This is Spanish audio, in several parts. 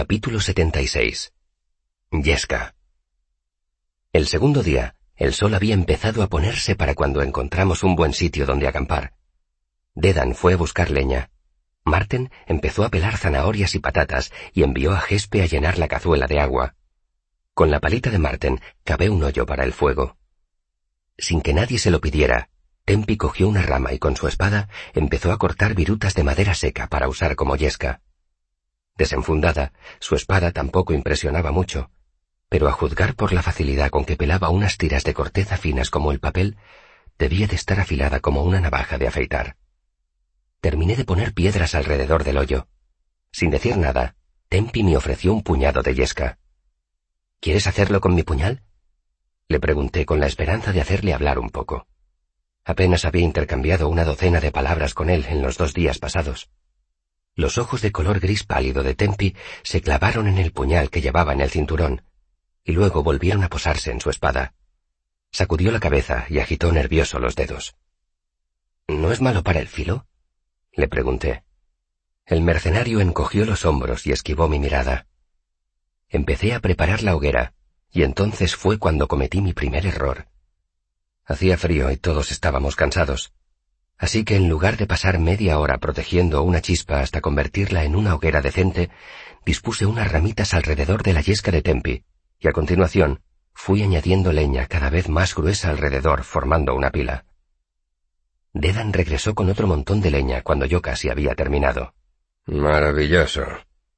Capítulo 76 Yesca El segundo día, el sol había empezado a ponerse para cuando encontramos un buen sitio donde acampar. Dedan fue a buscar leña. Marten empezó a pelar zanahorias y patatas y envió a Gespe a llenar la cazuela de agua. Con la palita de Marten cavé un hoyo para el fuego. Sin que nadie se lo pidiera, Tempi cogió una rama y con su espada empezó a cortar virutas de madera seca para usar como yesca. Desenfundada, su espada tampoco impresionaba mucho, pero a juzgar por la facilidad con que pelaba unas tiras de corteza finas como el papel, debía de estar afilada como una navaja de afeitar. Terminé de poner piedras alrededor del hoyo. Sin decir nada, Tempi me ofreció un puñado de yesca. ¿Quieres hacerlo con mi puñal? Le pregunté con la esperanza de hacerle hablar un poco. Apenas había intercambiado una docena de palabras con él en los dos días pasados. Los ojos de color gris pálido de Tempi se clavaron en el puñal que llevaba en el cinturón, y luego volvieron a posarse en su espada. Sacudió la cabeza y agitó nervioso los dedos. ¿No es malo para el filo? Le pregunté. El mercenario encogió los hombros y esquivó mi mirada. Empecé a preparar la hoguera, y entonces fue cuando cometí mi primer error. Hacía frío y todos estábamos cansados. Así que en lugar de pasar media hora protegiendo una chispa hasta convertirla en una hoguera decente, dispuse unas ramitas alrededor de la yesca de Tempi, y a continuación fui añadiendo leña cada vez más gruesa alrededor formando una pila. Dedan regresó con otro montón de leña cuando yo casi había terminado. Maravilloso.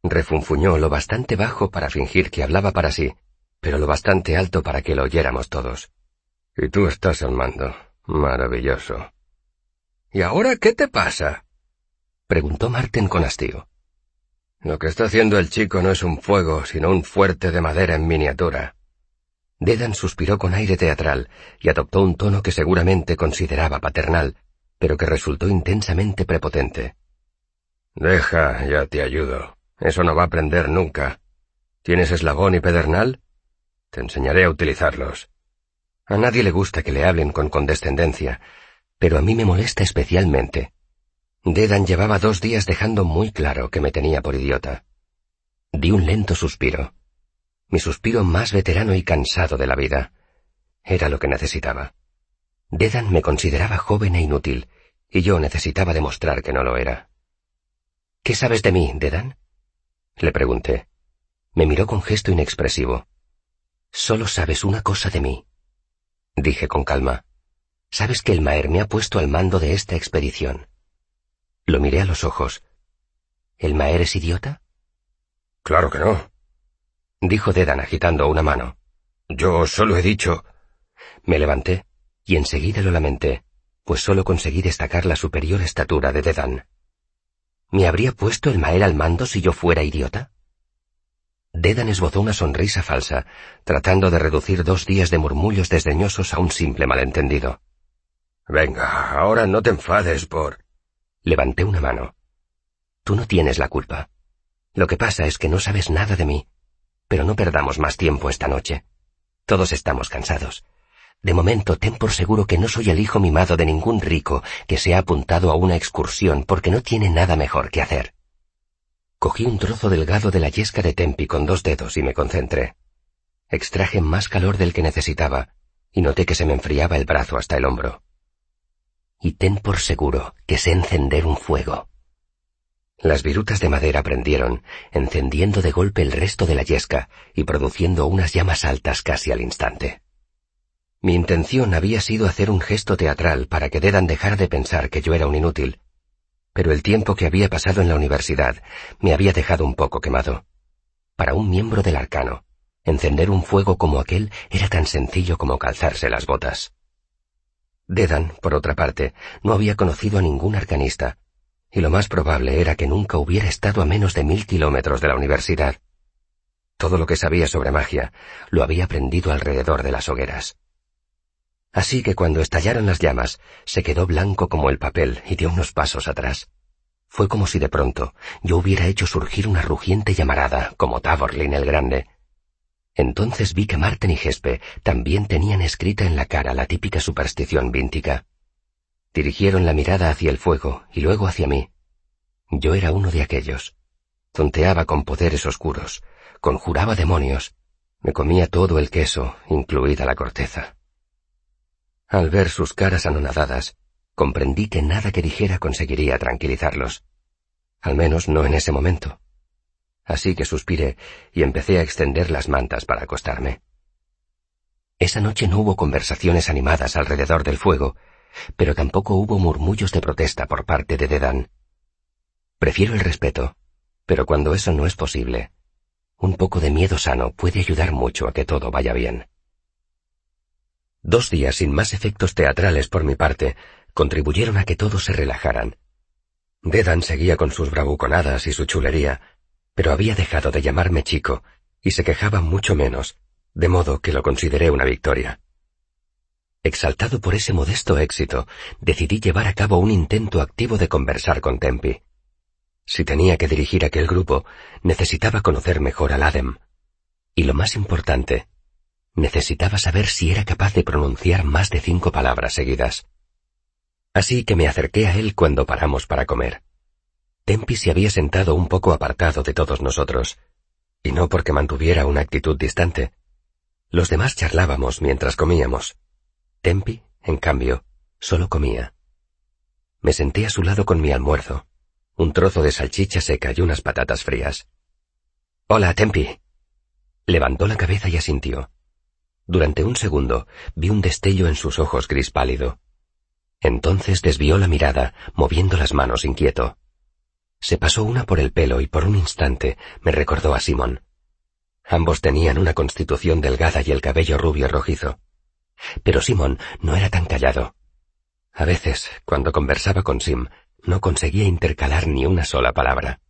Refunfuñó lo bastante bajo para fingir que hablaba para sí, pero lo bastante alto para que lo oyéramos todos. Y tú estás al mando. Maravilloso. ¿Y ahora qué te pasa? preguntó Marten con hastío. Lo que está haciendo el chico no es un fuego, sino un fuerte de madera en miniatura. Dedan suspiró con aire teatral y adoptó un tono que seguramente consideraba paternal, pero que resultó intensamente prepotente. Deja, ya te ayudo. Eso no va a aprender nunca. ¿Tienes eslabón y pedernal? Te enseñaré a utilizarlos. A nadie le gusta que le hablen con condescendencia, pero a mí me molesta especialmente. Dedan llevaba dos días dejando muy claro que me tenía por idiota. Di un lento suspiro. Mi suspiro más veterano y cansado de la vida. Era lo que necesitaba. Dedan me consideraba joven e inútil, y yo necesitaba demostrar que no lo era. ¿Qué sabes de mí, Dedan? Le pregunté. Me miró con gesto inexpresivo. Solo sabes una cosa de mí. Dije con calma. Sabes que el Maer me ha puesto al mando de esta expedición. Lo miré a los ojos. ¿El Maer es idiota? Claro que no. Dijo Dedan agitando una mano. Yo solo he dicho. Me levanté y enseguida lo lamenté, pues solo conseguí destacar la superior estatura de Dedan. ¿Me habría puesto el Maer al mando si yo fuera idiota? Dedan esbozó una sonrisa falsa, tratando de reducir dos días de murmullos desdeñosos a un simple malentendido. Venga, ahora no te enfades por... Levanté una mano. Tú no tienes la culpa. Lo que pasa es que no sabes nada de mí. Pero no perdamos más tiempo esta noche. Todos estamos cansados. De momento, ten por seguro que no soy el hijo mimado de ningún rico que se ha apuntado a una excursión porque no tiene nada mejor que hacer. Cogí un trozo delgado de la yesca de Tempi con dos dedos y me concentré. Extraje más calor del que necesitaba y noté que se me enfriaba el brazo hasta el hombro y ten por seguro que sé encender un fuego. Las virutas de madera prendieron, encendiendo de golpe el resto de la yesca y produciendo unas llamas altas casi al instante. Mi intención había sido hacer un gesto teatral para que Dedan dejara de pensar que yo era un inútil, pero el tiempo que había pasado en la universidad me había dejado un poco quemado. Para un miembro del arcano, encender un fuego como aquel era tan sencillo como calzarse las botas. Dedan, por otra parte, no había conocido a ningún arcanista, y lo más probable era que nunca hubiera estado a menos de mil kilómetros de la universidad. Todo lo que sabía sobre magia lo había aprendido alrededor de las hogueras. Así que cuando estallaron las llamas, se quedó blanco como el papel y dio unos pasos atrás. Fue como si de pronto yo hubiera hecho surgir una rugiente llamarada, como Taborlin el Grande, entonces vi que Marten y Gespe también tenían escrita en la cara la típica superstición víntica. Dirigieron la mirada hacia el fuego y luego hacia mí. Yo era uno de aquellos. Tonteaba con poderes oscuros, conjuraba demonios, me comía todo el queso, incluida la corteza. Al ver sus caras anonadadas, comprendí que nada que dijera conseguiría tranquilizarlos. Al menos no en ese momento. Así que suspiré y empecé a extender las mantas para acostarme. Esa noche no hubo conversaciones animadas alrededor del fuego, pero tampoco hubo murmullos de protesta por parte de Dedan. Prefiero el respeto, pero cuando eso no es posible, un poco de miedo sano puede ayudar mucho a que todo vaya bien. Dos días sin más efectos teatrales por mi parte contribuyeron a que todos se relajaran. Dedan seguía con sus bravuconadas y su chulería, pero había dejado de llamarme chico y se quejaba mucho menos, de modo que lo consideré una victoria. Exaltado por ese modesto éxito, decidí llevar a cabo un intento activo de conversar con Tempi. Si tenía que dirigir aquel grupo, necesitaba conocer mejor al Adem. Y lo más importante, necesitaba saber si era capaz de pronunciar más de cinco palabras seguidas. Así que me acerqué a él cuando paramos para comer. Tempi se había sentado un poco apartado de todos nosotros, y no porque mantuviera una actitud distante. Los demás charlábamos mientras comíamos. Tempi, en cambio, solo comía. Me senté a su lado con mi almuerzo, un trozo de salchicha seca y unas patatas frías. Hola, Tempi. Levantó la cabeza y asintió. Durante un segundo vi un destello en sus ojos gris pálido. Entonces desvió la mirada, moviendo las manos inquieto. Se pasó una por el pelo y por un instante me recordó a Simón. Ambos tenían una constitución delgada y el cabello rubio rojizo. Pero Simón no era tan callado. A veces, cuando conversaba con Sim, no conseguía intercalar ni una sola palabra.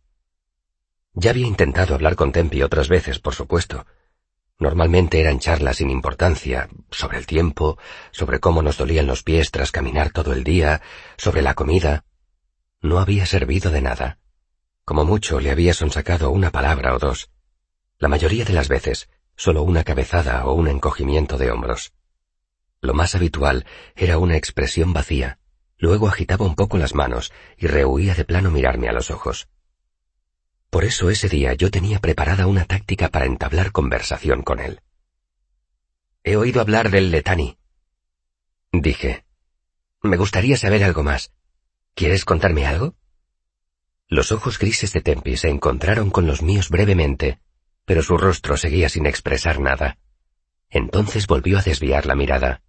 Ya había intentado hablar con Tempi otras veces, por supuesto. Normalmente eran charlas sin importancia, sobre el tiempo, sobre cómo nos dolían los pies tras caminar todo el día, sobre la comida. No había servido de nada. Como mucho le había sonsacado una palabra o dos. La mayoría de las veces, solo una cabezada o un encogimiento de hombros. Lo más habitual era una expresión vacía, luego agitaba un poco las manos y rehuía de plano mirarme a los ojos. Por eso ese día yo tenía preparada una táctica para entablar conversación con él. He oído hablar del Letani. Dije. Me gustaría saber algo más. ¿Quieres contarme algo? Los ojos grises de Tempi se encontraron con los míos brevemente, pero su rostro seguía sin expresar nada. Entonces volvió a desviar la mirada.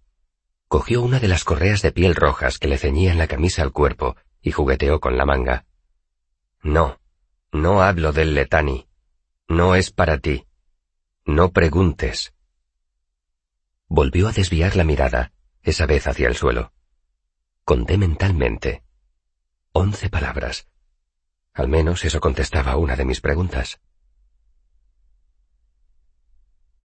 Cogió una de las correas de piel rojas que le ceñían la camisa al cuerpo y jugueteó con la manga. No, no hablo del letani. No es para ti. No preguntes. Volvió a desviar la mirada, esa vez hacia el suelo. Conté mentalmente. Once palabras. Al menos eso contestaba una de mis preguntas.